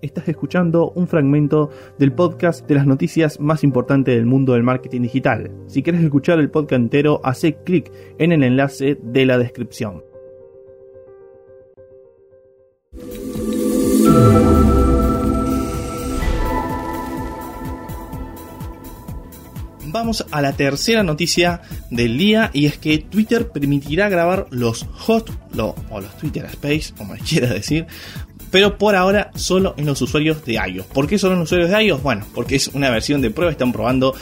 Estás escuchando un fragmento del podcast de las noticias más importantes del mundo del marketing digital. Si quieres escuchar el podcast entero, hace clic en el enlace de la descripción. Vamos a la tercera noticia del día y es que Twitter permitirá grabar los hot o los Twitter Space, como quiera decir, pero por ahora solo en los usuarios de iOS. ¿Por qué solo en los usuarios de iOS? Bueno, porque es una versión de prueba, están probando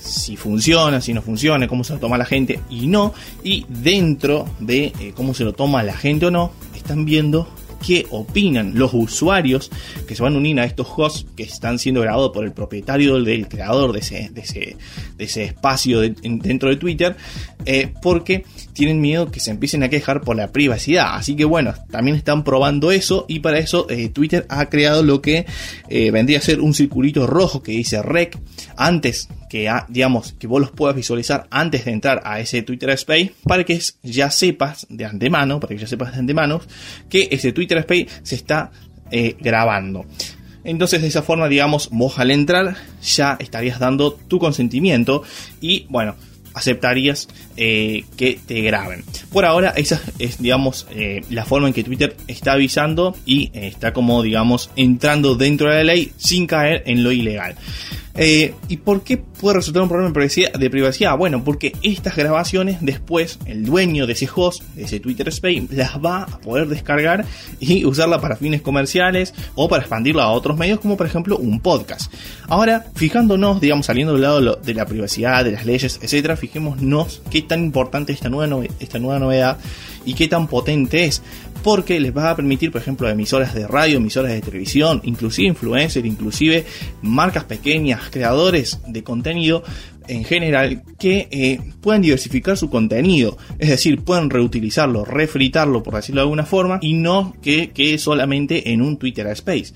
si funciona, si no funciona, cómo se lo toma la gente y no. Y dentro de eh, cómo se lo toma la gente o no, están viendo qué opinan los usuarios que se van a unir a estos hosts que están siendo grabados por el propietario del creador de ese, de ese, espacio dentro de Twitter, eh, porque tienen miedo que se empiecen a quejar por la privacidad. Así que bueno, también están probando eso y para eso eh, Twitter ha creado lo que eh, vendría a ser un circulito rojo que dice rec antes que digamos que vos los puedas visualizar antes de entrar a ese Twitter Space para que ya sepas de antemano, para que ya sepas de antemano que ese Twitter Space se está eh, grabando. Entonces de esa forma, digamos, vos al entrar ya estarías dando tu consentimiento y bueno, aceptarías eh, que te graben. Por ahora esa es, digamos, eh, la forma en que Twitter está avisando y está como, digamos, entrando dentro de la ley sin caer en lo ilegal. Eh, ¿Y por qué puede resultar un problema de privacidad? Bueno, porque estas grabaciones después el dueño de ese host, de ese Twitter Space, las va a poder descargar y usarla para fines comerciales o para expandirla a otros medios como por ejemplo un podcast. Ahora, fijándonos, digamos, saliendo del lado de la privacidad, de las leyes, etcétera, fijémonos qué tan importante es esta nueva, esta nueva novedad y qué tan potente es porque les va a permitir, por ejemplo, emisoras de radio, emisoras de televisión, inclusive influencers, inclusive marcas pequeñas, creadores de contenido en general que eh, puedan diversificar su contenido, es decir, pueden reutilizarlo, refritarlo, por decirlo de alguna forma, y no que quede solamente en un Twitter Space.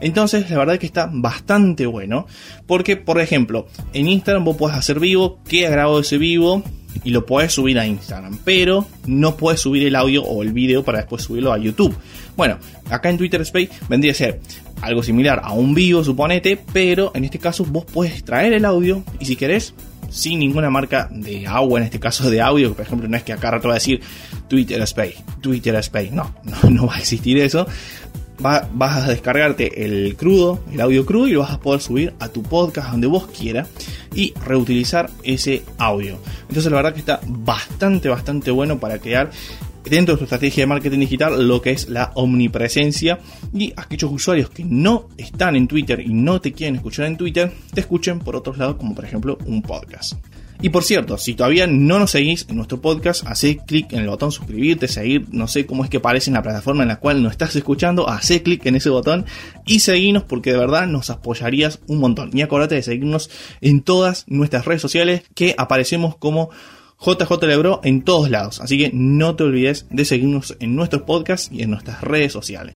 Entonces, la verdad que está bastante bueno, porque, por ejemplo, en Instagram vos podés hacer vivo, queda grabado ese vivo, y lo puedes subir a Instagram, pero no puedes subir el audio o el video para después subirlo a YouTube. Bueno, acá en Twitter Space vendría a ser algo similar a un vivo, suponete, pero en este caso vos puedes extraer el audio y si querés, sin ninguna marca de agua, en este caso de audio, por ejemplo, no es que acá rato va a decir Twitter Space, Twitter Space, no, no, no va a existir eso vas a descargarte el crudo, el audio crudo y lo vas a poder subir a tu podcast donde vos quieras y reutilizar ese audio. Entonces la verdad que está bastante, bastante bueno para crear dentro de tu estrategia de marketing digital lo que es la omnipresencia y aquellos usuarios que no están en Twitter y no te quieren escuchar en Twitter, te escuchen por otros lados como por ejemplo un podcast. Y por cierto, si todavía no nos seguís en nuestro podcast, hacé clic en el botón suscribirte, seguir, no sé cómo es que aparece en la plataforma en la cual nos estás escuchando, hacé clic en ese botón y seguinos porque de verdad nos apoyarías un montón. Y acordate de seguirnos en todas nuestras redes sociales que aparecemos como JJ Lebro en todos lados. Así que no te olvides de seguirnos en nuestros podcasts y en nuestras redes sociales.